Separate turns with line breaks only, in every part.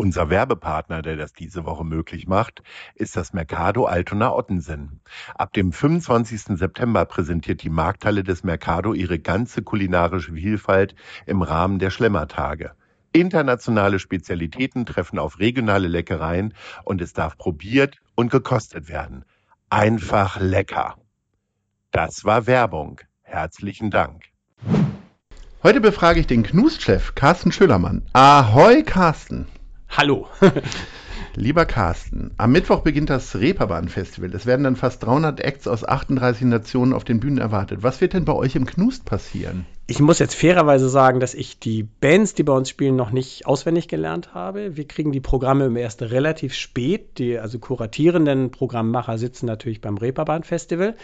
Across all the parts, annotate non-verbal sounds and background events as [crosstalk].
Unser Werbepartner, der das diese Woche möglich macht, ist das Mercado Altona Ottensen. Ab dem 25. September präsentiert die Markthalle des Mercado ihre ganze kulinarische Vielfalt im Rahmen der Schlemmertage. Internationale Spezialitäten treffen auf regionale Leckereien und es darf probiert und gekostet werden. Einfach lecker. Das war Werbung. Herzlichen Dank. Heute befrage ich den Knust-Chef Carsten Schölermann. Ahoi, Carsten.
Hallo. [laughs]
Lieber Carsten, am Mittwoch beginnt das Reeperbahn-Festival. Es werden dann fast 300 Acts aus 38 Nationen auf den Bühnen erwartet. Was wird denn bei euch im Knust passieren?
Ich muss jetzt fairerweise sagen, dass ich die Bands, die bei uns spielen, noch nicht auswendig gelernt habe. Wir kriegen die Programme erst relativ spät. Die also kuratierenden Programmmacher sitzen natürlich beim Reeperbahn Festival.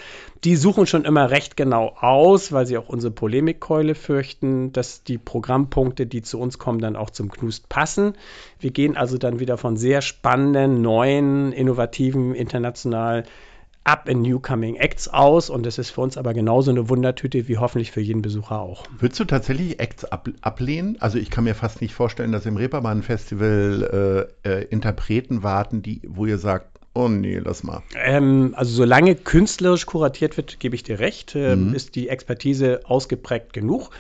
Die suchen schon immer recht genau aus, weil sie auch unsere Polemikkeule fürchten, dass die Programmpunkte, die zu uns kommen, dann auch zum Knust passen. Wir gehen also dann wieder von sehr spannenden, neuen, innovativen, international up in Newcoming Acts aus und das ist für uns aber genauso eine Wundertüte wie hoffentlich für jeden Besucher auch.
Würdest du tatsächlich Acts ab ablehnen? Also ich kann mir fast nicht vorstellen, dass im Reeperbahn Festival äh, äh, Interpreten warten, die, wo ihr sagt, Oh nee, lass mal.
Ähm, also solange künstlerisch kuratiert wird, gebe ich dir recht, äh, mhm. ist die Expertise ausgeprägt genug.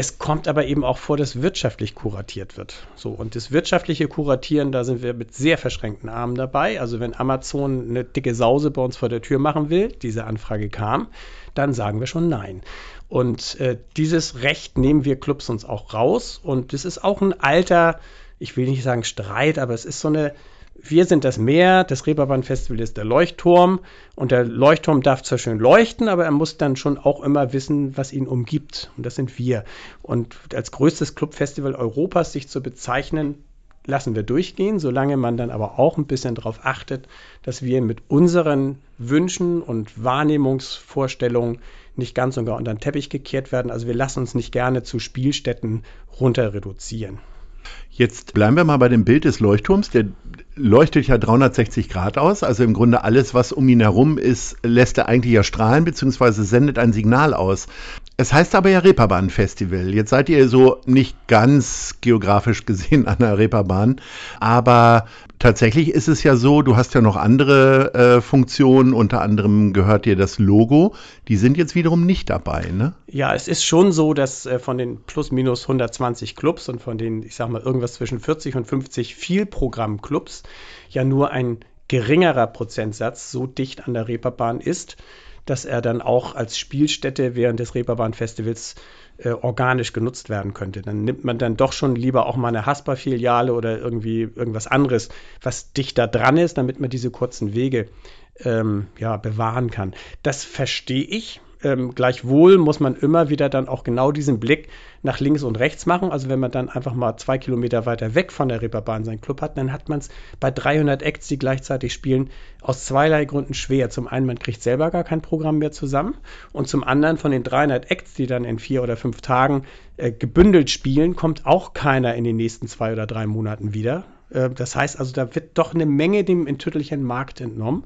Es kommt aber eben auch vor, dass wirtschaftlich kuratiert wird. So, und das wirtschaftliche Kuratieren, da sind wir mit sehr verschränkten Armen dabei. Also wenn Amazon eine dicke Sause bei uns vor der Tür machen will, diese Anfrage kam, dann sagen wir schon nein. Und äh, dieses Recht nehmen wir Clubs uns auch raus. Und das ist auch ein alter, ich will nicht sagen Streit, aber es ist so eine wir sind das Meer, das Reeperbahn-Festival ist der Leuchtturm und der Leuchtturm darf zwar schön leuchten, aber er muss dann schon auch immer wissen, was ihn umgibt und das sind wir. Und als größtes Clubfestival Europas sich zu bezeichnen, lassen wir durchgehen, solange man dann aber auch ein bisschen darauf achtet, dass wir mit unseren Wünschen und Wahrnehmungsvorstellungen nicht ganz und gar unter den Teppich gekehrt werden. Also wir lassen uns nicht gerne zu Spielstätten runter reduzieren.
Jetzt bleiben wir mal bei dem Bild des Leuchtturms. Der leuchtet ja 360 Grad aus. Also im Grunde alles, was um ihn herum ist, lässt er eigentlich ja strahlen, beziehungsweise sendet ein Signal aus. Es heißt aber ja Reeperbahn-Festival. Jetzt seid ihr so nicht ganz geografisch gesehen an der Reeperbahn, aber tatsächlich ist es ja so, du hast ja noch andere äh, Funktionen, unter anderem gehört dir das Logo. Die sind jetzt wiederum nicht dabei, ne?
Ja, es ist schon so, dass äh, von den plus minus 120 Clubs und von den, ich sag mal, irgendwas zwischen 40 und 50 Vielprogramm-Clubs ja nur ein geringerer Prozentsatz so dicht an der Reeperbahn ist dass er dann auch als Spielstätte während des Reeperbahn-Festivals äh, organisch genutzt werden könnte. Dann nimmt man dann doch schon lieber auch mal eine Haspa-Filiale oder irgendwie irgendwas anderes, was dichter dran ist, damit man diese kurzen Wege ähm, ja, bewahren kann. Das verstehe ich. Ähm, gleichwohl muss man immer wieder dann auch genau diesen Blick nach links und rechts machen. Also wenn man dann einfach mal zwei Kilometer weiter weg von der Reeperbahn seinen Club hat, dann hat man es bei 300 Acts, die gleichzeitig spielen, aus zweierlei Gründen schwer. Zum einen, man kriegt selber gar kein Programm mehr zusammen und zum anderen von den 300 Acts, die dann in vier oder fünf Tagen äh, gebündelt spielen, kommt auch keiner in den nächsten zwei oder drei Monaten wieder. Äh, das heißt also, da wird doch eine Menge dem enttüttelchen Markt entnommen,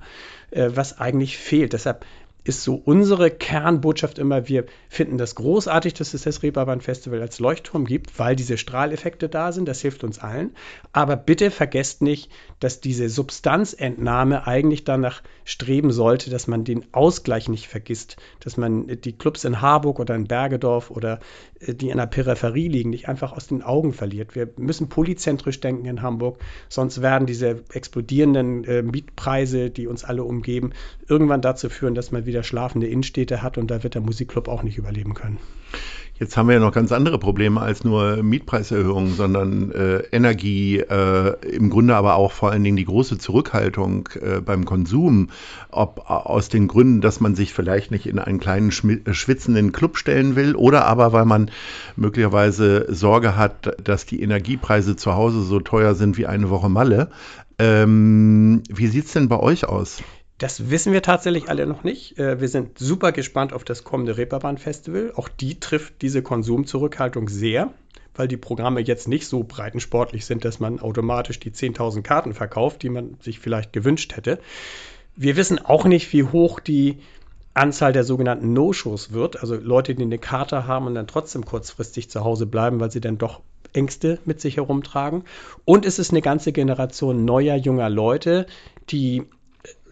äh, was eigentlich fehlt. Deshalb ist so unsere Kernbotschaft immer, wir finden das großartig, dass es das Reeperbahn Festival als Leuchtturm gibt, weil diese Strahleffekte da sind, das hilft uns allen. Aber bitte vergesst nicht, dass diese Substanzentnahme eigentlich danach streben sollte, dass man den Ausgleich nicht vergisst, dass man die Clubs in Harburg oder in Bergedorf oder die in der Peripherie liegen, nicht einfach aus den Augen verliert. Wir müssen polyzentrisch denken in Hamburg, sonst werden diese explodierenden äh, Mietpreise, die uns alle umgeben, irgendwann dazu führen, dass man wieder schlafende Innenstädte hat und da wird der Musikclub auch nicht überleben können.
Jetzt haben wir ja noch ganz andere Probleme als nur Mietpreiserhöhungen, sondern äh, Energie, äh, im Grunde aber auch vor allen Dingen die große Zurückhaltung äh, beim Konsum, ob aus den Gründen, dass man sich vielleicht nicht in einen kleinen äh, schwitzenden Club stellen will oder aber weil man möglicherweise Sorge hat, dass die Energiepreise zu Hause so teuer sind wie eine Woche Malle. Ähm, wie sieht es denn bei euch aus?
Das wissen wir tatsächlich alle noch nicht. Äh, wir sind super gespannt auf das kommende Reeperbahn-Festival. Auch die trifft diese Konsumzurückhaltung sehr, weil die Programme jetzt nicht so breitensportlich sind, dass man automatisch die 10.000 Karten verkauft, die man sich vielleicht gewünscht hätte. Wir wissen auch nicht, wie hoch die Anzahl der sogenannten No-Shows wird, also Leute, die eine Karte haben und dann trotzdem kurzfristig zu Hause bleiben, weil sie dann doch Ängste mit sich herumtragen. Und es ist eine ganze Generation neuer, junger Leute, die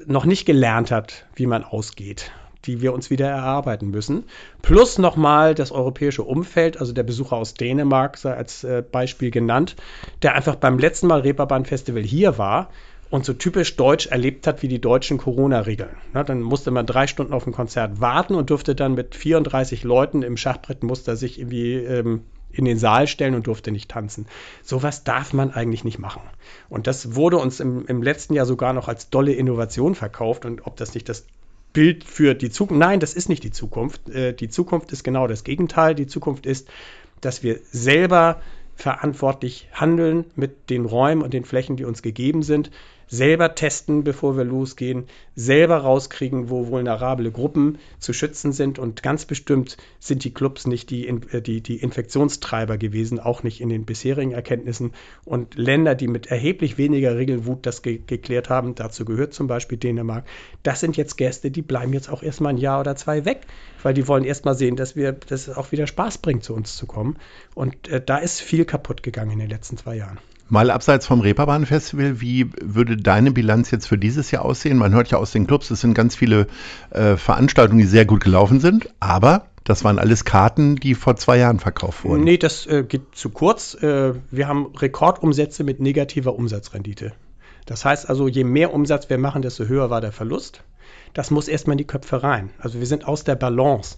noch nicht gelernt hat, wie man ausgeht, die wir uns wieder erarbeiten müssen. Plus nochmal das europäische Umfeld, also der Besucher aus Dänemark sei als äh, Beispiel genannt, der einfach beim letzten Mal Reeperbahn Festival hier war und so typisch deutsch erlebt hat wie die deutschen Corona-Regeln. dann musste man drei Stunden auf ein Konzert warten und durfte dann mit 34 Leuten im Schachbrettmuster sich irgendwie ähm, in den Saal stellen und durfte nicht tanzen. Sowas darf man eigentlich nicht machen. Und das wurde uns im, im letzten Jahr sogar noch als dolle Innovation verkauft. Und ob das nicht das Bild für die Zukunft. Nein, das ist nicht die Zukunft. Äh, die Zukunft ist genau das Gegenteil. Die Zukunft ist, dass wir selber verantwortlich handeln mit den Räumen und den Flächen, die uns gegeben sind, selber testen, bevor wir losgehen, selber rauskriegen, wo vulnerable Gruppen zu schützen sind. Und ganz bestimmt sind die Clubs nicht die, äh, die, die Infektionstreiber gewesen, auch nicht in den bisherigen Erkenntnissen. Und Länder, die mit erheblich weniger Regelwut das ge geklärt haben, dazu gehört zum Beispiel Dänemark, das sind jetzt Gäste, die bleiben jetzt auch erstmal ein Jahr oder zwei weg, weil die wollen erstmal sehen, dass wir das auch wieder Spaß bringt, zu uns zu kommen. Und äh, da ist viel kaputt gegangen in den letzten zwei Jahren.
Mal abseits vom Reeperbahn-Festival, wie würde deine Bilanz jetzt für dieses Jahr aussehen? Man hört ja aus den Clubs, es sind ganz viele äh, Veranstaltungen, die sehr gut gelaufen sind, aber das waren alles Karten, die vor zwei Jahren verkauft wurden.
Nee, das äh, geht zu kurz. Äh, wir haben Rekordumsätze mit negativer Umsatzrendite. Das heißt also, je mehr Umsatz wir machen, desto höher war der Verlust das muss erstmal in die Köpfe rein. Also wir sind aus der Balance.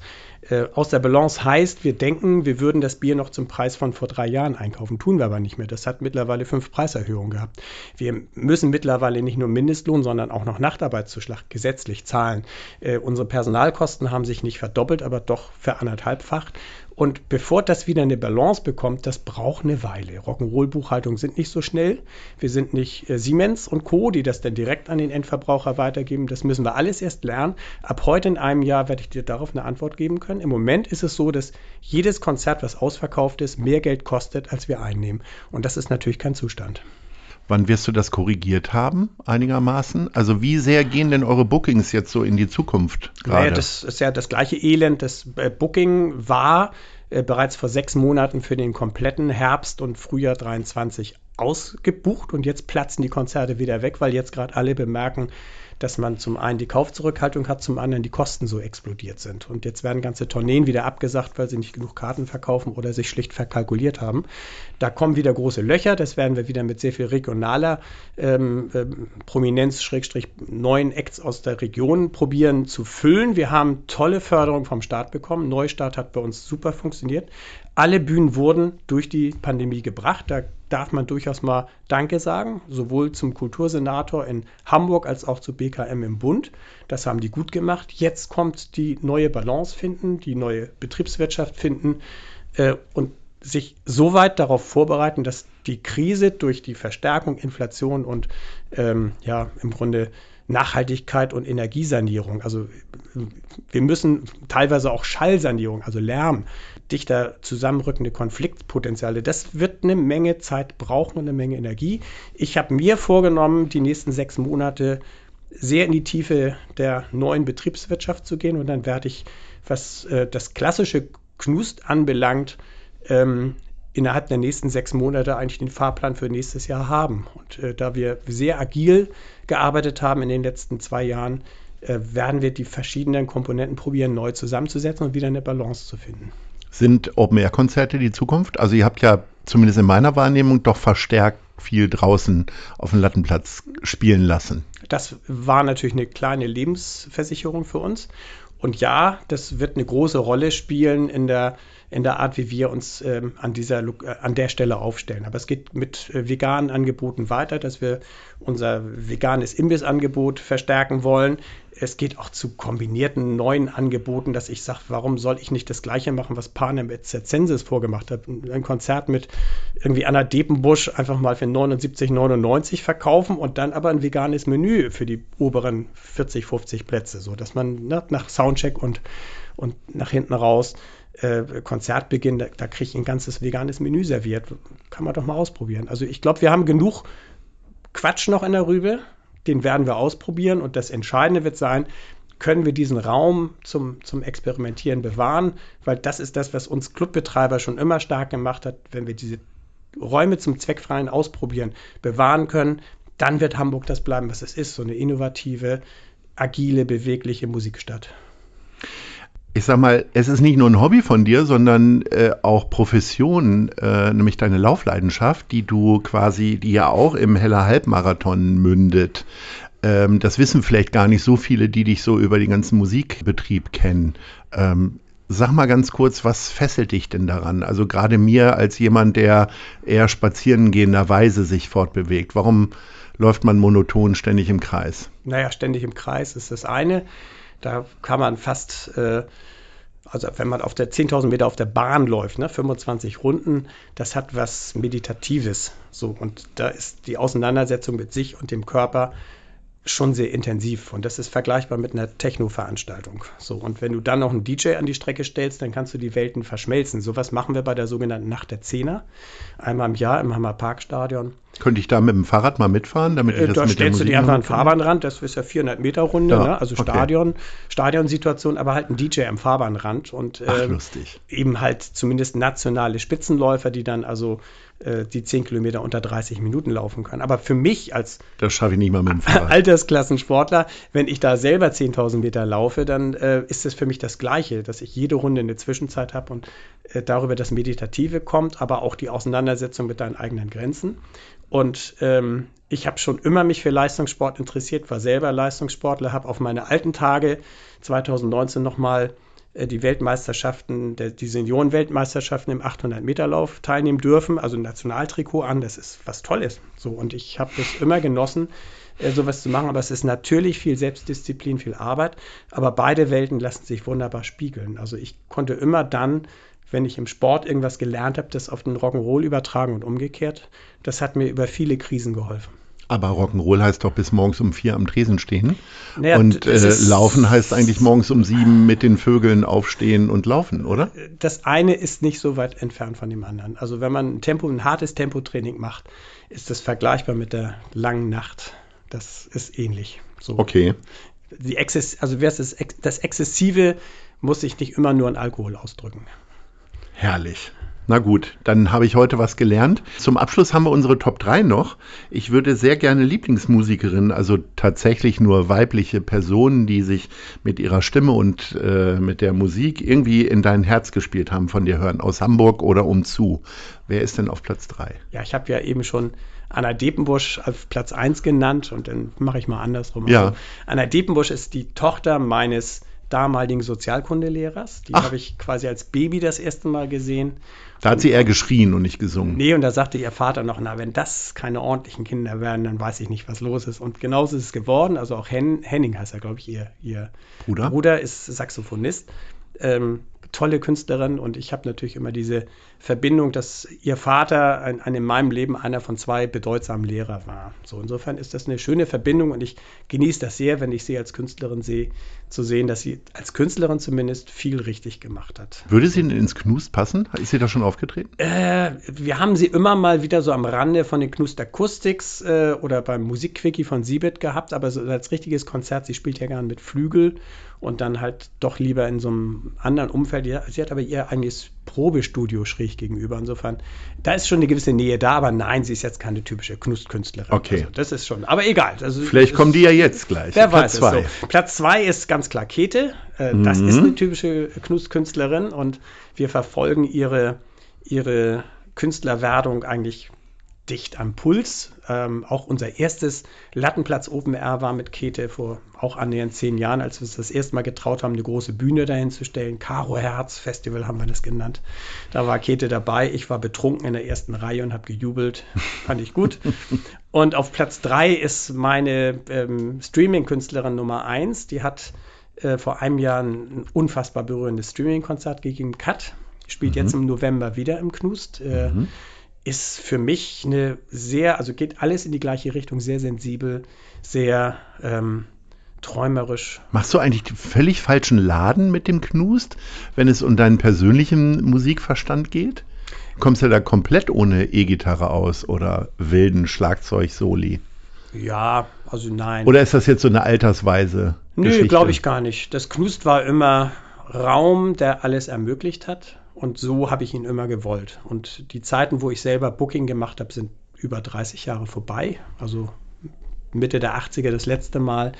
Äh, aus der Balance heißt, wir denken, wir würden das Bier noch zum Preis von vor drei Jahren einkaufen. Tun wir aber nicht mehr. Das hat mittlerweile fünf Preiserhöhungen gehabt. Wir müssen mittlerweile nicht nur Mindestlohn, sondern auch noch Nachtarbeitszuschlag gesetzlich zahlen. Äh, unsere Personalkosten haben sich nicht verdoppelt, aber doch veranhalbfacht. Und bevor das wieder eine Balance bekommt, das braucht eine Weile. Rock'n'Roll-Buchhaltung sind nicht so schnell. Wir sind nicht äh, Siemens und Co., die das dann direkt an den Endverbraucher weitergeben. Das müssen wir alles erst lernen. Ab heute in einem Jahr werde ich dir darauf eine Antwort geben können. Im Moment ist es so, dass jedes Konzert, was ausverkauft ist, mehr Geld kostet, als wir einnehmen. Und das ist natürlich kein Zustand.
Wann wirst du das korrigiert haben, einigermaßen? Also wie sehr gehen denn eure Bookings jetzt so in die Zukunft
gerade? Naja, das ist ja das gleiche Elend. Das äh, Booking war äh, bereits vor sechs Monaten für den kompletten Herbst und Frühjahr 23 ausgebucht und jetzt platzen die Konzerte wieder weg, weil jetzt gerade alle bemerken, dass man zum einen die Kaufzurückhaltung hat, zum anderen die Kosten so explodiert sind. Und jetzt werden ganze Tourneen wieder abgesagt, weil sie nicht genug Karten verkaufen oder sich schlicht verkalkuliert haben. Da kommen wieder große Löcher. Das werden wir wieder mit sehr viel regionaler ähm, ähm, Prominenz, Schrägstrich, neuen Acts aus der Region probieren zu füllen. Wir haben tolle Förderung vom Staat bekommen. Neustart hat bei uns super funktioniert. Alle Bühnen wurden durch die Pandemie gebracht. Da darf man durchaus mal Danke sagen, sowohl zum Kultursenator in Hamburg als auch zu BKM im Bund. Das haben die gut gemacht. Jetzt kommt die neue Balance finden, die neue Betriebswirtschaft finden äh, und sich so weit darauf vorbereiten, dass die Krise durch die Verstärkung, Inflation und ähm, ja im Grunde Nachhaltigkeit und Energiesanierung. Also wir müssen teilweise auch Schallsanierung, also Lärm, dichter zusammenrückende Konfliktpotenziale. Das wird eine Menge Zeit brauchen und eine Menge Energie. Ich habe mir vorgenommen, die nächsten sechs Monate sehr in die Tiefe der neuen Betriebswirtschaft zu gehen und dann werde ich, was äh, das klassische Knust anbelangt, ähm, innerhalb der nächsten sechs Monate eigentlich den Fahrplan für nächstes Jahr haben. Und äh, da wir sehr agil gearbeitet haben in den letzten zwei Jahren, äh, werden wir die verschiedenen Komponenten probieren, neu zusammenzusetzen und wieder eine Balance zu finden.
Sind Open-Air-Konzerte die Zukunft? Also ihr habt ja zumindest in meiner Wahrnehmung doch verstärkt viel draußen auf dem Lattenplatz spielen lassen.
Das war natürlich eine kleine Lebensversicherung für uns. Und ja, das wird eine große Rolle spielen in der in der Art, wie wir uns ähm, an, dieser, äh, an der Stelle aufstellen. Aber es geht mit äh, veganen Angeboten weiter, dass wir unser veganes Imbissangebot verstärken wollen. Es geht auch zu kombinierten neuen Angeboten, dass ich sage, warum soll ich nicht das Gleiche machen, was Panem et Circenses vorgemacht hat? Ein Konzert mit irgendwie Anna Depenbusch einfach mal für 79,99 verkaufen und dann aber ein veganes Menü für die oberen 40, 50 Plätze, so dass man ne, nach Soundcheck und, und nach hinten raus äh, Konzertbeginn, da, da kriege ich ein ganzes veganes Menü serviert. Kann man doch mal ausprobieren. Also ich glaube, wir haben genug Quatsch noch in der Rübe. Den werden wir ausprobieren und das Entscheidende wird sein, können wir diesen Raum zum, zum Experimentieren bewahren, weil das ist das, was uns Clubbetreiber schon immer stark gemacht hat. Wenn wir diese Räume zum zweckfreien Ausprobieren bewahren können, dann wird Hamburg das bleiben, was es ist, so eine innovative, agile, bewegliche Musikstadt
ich sag mal, es ist nicht nur ein Hobby von dir, sondern äh, auch Profession, äh, nämlich deine Laufleidenschaft, die du quasi, die ja auch im Heller Halbmarathon mündet. Ähm, das wissen vielleicht gar nicht so viele, die dich so über den ganzen Musikbetrieb kennen. Ähm, sag mal ganz kurz, was fesselt dich denn daran? Also gerade mir als jemand, der eher spazierengehenderweise sich fortbewegt. Warum läuft man monoton ständig im Kreis?
Naja, ständig im Kreis ist das eine. Da kann man fast, äh, also wenn man auf der 10.000 Meter auf der Bahn läuft, ne, 25 Runden, das hat was Meditatives. So, und da ist die Auseinandersetzung mit sich und dem Körper schon sehr intensiv und das ist vergleichbar mit einer Techno-Veranstaltung. So, und wenn du dann noch einen DJ an die Strecke stellst, dann kannst du die Welten verschmelzen. Sowas machen wir bei der sogenannten Nacht der Zehner. Einmal im Jahr im Hammerparkstadion.
Könnte ich da mit dem Fahrrad mal mitfahren, damit ich
äh,
das
Da
mit
stellst du dir einfach einen Fahrbahnrand, das ist ja 400 Meter Runde,
Ja,
ne? also
okay.
Stadion, Stadionsituation, aber halt ein DJ am Fahrbahnrand und
Ach,
ähm, eben halt zumindest nationale Spitzenläufer, die dann also äh, die 10 Kilometer unter 30 Minuten laufen können. Aber für mich als
Das schaffe ich nicht mal mit dem [laughs] Fahrrad.
Altersklassensportler, wenn ich da selber 10.000 Meter laufe, dann äh, ist es für mich das Gleiche, dass ich jede Runde eine Zwischenzeit habe und äh, darüber das Meditative kommt, aber auch die Auseinandersetzung mit deinen eigenen Grenzen. Und ähm, ich habe schon immer mich für Leistungssport interessiert, war selber Leistungssportler, habe auf meine alten Tage 2019 nochmal äh, die Weltmeisterschaften, der, die Senioren-Weltmeisterschaften im 800-Meter-Lauf teilnehmen dürfen, also ein Nationaltrikot an, das ist was Tolles. So, und ich habe das immer genossen, äh, sowas zu machen, aber es ist natürlich viel Selbstdisziplin, viel Arbeit, aber beide Welten lassen sich wunderbar spiegeln. Also ich konnte immer dann, wenn ich im Sport irgendwas gelernt habe, das auf den Rock'n'Roll übertragen und umgekehrt. Das hat mir über viele Krisen geholfen.
Aber Rock'n'Roll heißt doch bis morgens um vier am Tresen stehen.
Naja,
und äh, Laufen heißt eigentlich morgens um sieben mit den Vögeln aufstehen und laufen, oder?
das eine ist nicht so weit entfernt von dem anderen. Also wenn man ein Tempo, ein hartes Tempotraining macht, ist das vergleichbar mit der langen Nacht. Das ist ähnlich. So.
Okay.
Die Exzess, also das, das Exzessive muss sich nicht immer nur in Alkohol ausdrücken.
Herrlich. Na gut, dann habe ich heute was gelernt. Zum Abschluss haben wir unsere Top 3 noch. Ich würde sehr gerne Lieblingsmusikerinnen, also tatsächlich nur weibliche Personen, die sich mit ihrer Stimme und äh, mit der Musik irgendwie in dein Herz gespielt haben, von dir hören. Aus Hamburg oder umzu. Wer ist denn auf Platz 3?
Ja, ich habe ja eben schon Anna Depenbusch auf Platz 1 genannt und dann mache ich mal andersrum.
Ja.
Also, Anna Depenbusch ist die Tochter meines damaligen Sozialkundelehrers. Die habe ich quasi als Baby das erste Mal gesehen.
Da hat sie eher geschrien und nicht gesungen.
Nee, und da sagte ihr Vater noch, na, wenn das keine ordentlichen Kinder werden, dann weiß ich nicht, was los ist. Und genauso ist es geworden. Also auch Hen Henning heißt er, glaube ich, ihr, ihr
Bruder?
Bruder ist Saxophonist. Ähm, tolle Künstlerin und ich habe natürlich immer diese Verbindung, dass ihr Vater ein, ein in meinem Leben einer von zwei bedeutsamen Lehrer war. So insofern ist das eine schöne Verbindung und ich genieße das sehr, wenn ich sie als Künstlerin sehe, zu sehen, dass sie als Künstlerin zumindest viel richtig gemacht hat.
Würde sie denn ins Knust passen? Ist sie da schon aufgetreten?
Äh, wir haben sie immer mal wieder so am Rande von den Knust Acoustics äh, oder beim Musikquickie von Siebet gehabt, aber so als richtiges Konzert, sie spielt ja gern mit Flügel und dann halt doch lieber in so einem anderen Umfeld. Sie hat aber ihr eigenes Probestudio schräg gegenüber. Insofern, da ist schon eine gewisse Nähe da, aber nein, sie ist jetzt keine typische Knust-Künstlerin.
Okay.
Also, das ist schon, aber egal. Also,
Vielleicht kommen die ja jetzt gleich.
Wer
Platz
weiß
zwei.
so. Platz zwei ist ganz klar Käthe. Äh, Das
Mhm.
ist eine typische Knust-Künstlerin und wir verfolgen ihre, ihre Künstlerwerdung eigentlich dicht am Puls. Ähm, auch unser erstes Lattenplatz Open Air war mit Käthe vor auch annähernd zehn Jahren, als wir uns das erste Mal getraut haben, eine große Bühne dahin zu stellen. Karo Herz Festival haben wir das genannt. Da war Käthe dabei. Ich war betrunken in der ersten Reihe und habe gejubelt. [laughs] Fand ich gut. Und auf Platz drei ist meine ähm, Streaming-Künstlerin Nummer eins. Die hat äh, vor einem Jahr ein unfassbar berührendes Streaming-Konzert gegeben. Cut. Spielt mhm. jetzt im November wieder im Knust. Äh, mhm ist für mich eine sehr, also geht alles in die gleiche Richtung, sehr sensibel, sehr ähm, träumerisch.
Machst du eigentlich völlig falschen Laden mit dem Knust, wenn es um deinen persönlichen Musikverstand geht? Kommst du da komplett ohne E-Gitarre aus oder wilden Schlagzeug-Soli?
Ja, also nein.
Oder ist das jetzt so eine Altersweise?
Nö, glaube ich gar nicht. Das Knust war immer Raum, der alles ermöglicht hat. Und so habe ich ihn immer gewollt. Und die Zeiten, wo ich selber Booking gemacht habe, sind über 30 Jahre vorbei. Also Mitte der 80er das letzte Mal.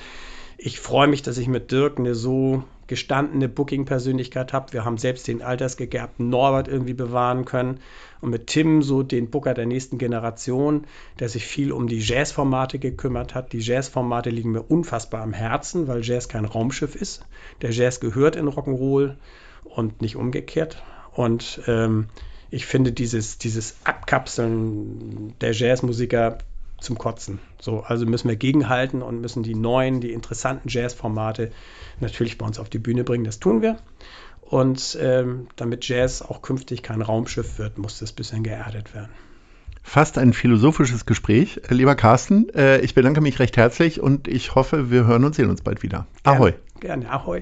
Ich freue mich, dass ich mit Dirk eine so gestandene Booking-Persönlichkeit habe. Wir haben selbst den altersgegerbten Norbert irgendwie bewahren können und mit Tim so den Booker der nächsten Generation, der sich viel um die Jazz-Formate gekümmert hat. Die Jazz-Formate liegen mir unfassbar am Herzen, weil Jazz kein Raumschiff ist. Der Jazz gehört in Rock'n'Roll und nicht umgekehrt. Und ähm, ich finde dieses, dieses Abkapseln der Jazzmusiker zum Kotzen. So, also müssen wir gegenhalten und müssen die neuen, die interessanten Jazzformate natürlich bei uns auf die Bühne bringen. Das tun wir. Und ähm, damit Jazz auch künftig kein Raumschiff wird, muss das ein bisschen geerdet werden.
Fast ein philosophisches Gespräch. Lieber Carsten, äh, ich bedanke mich recht herzlich und ich hoffe, wir hören und sehen uns bald wieder.
Ahoi. Gerne, ahoi.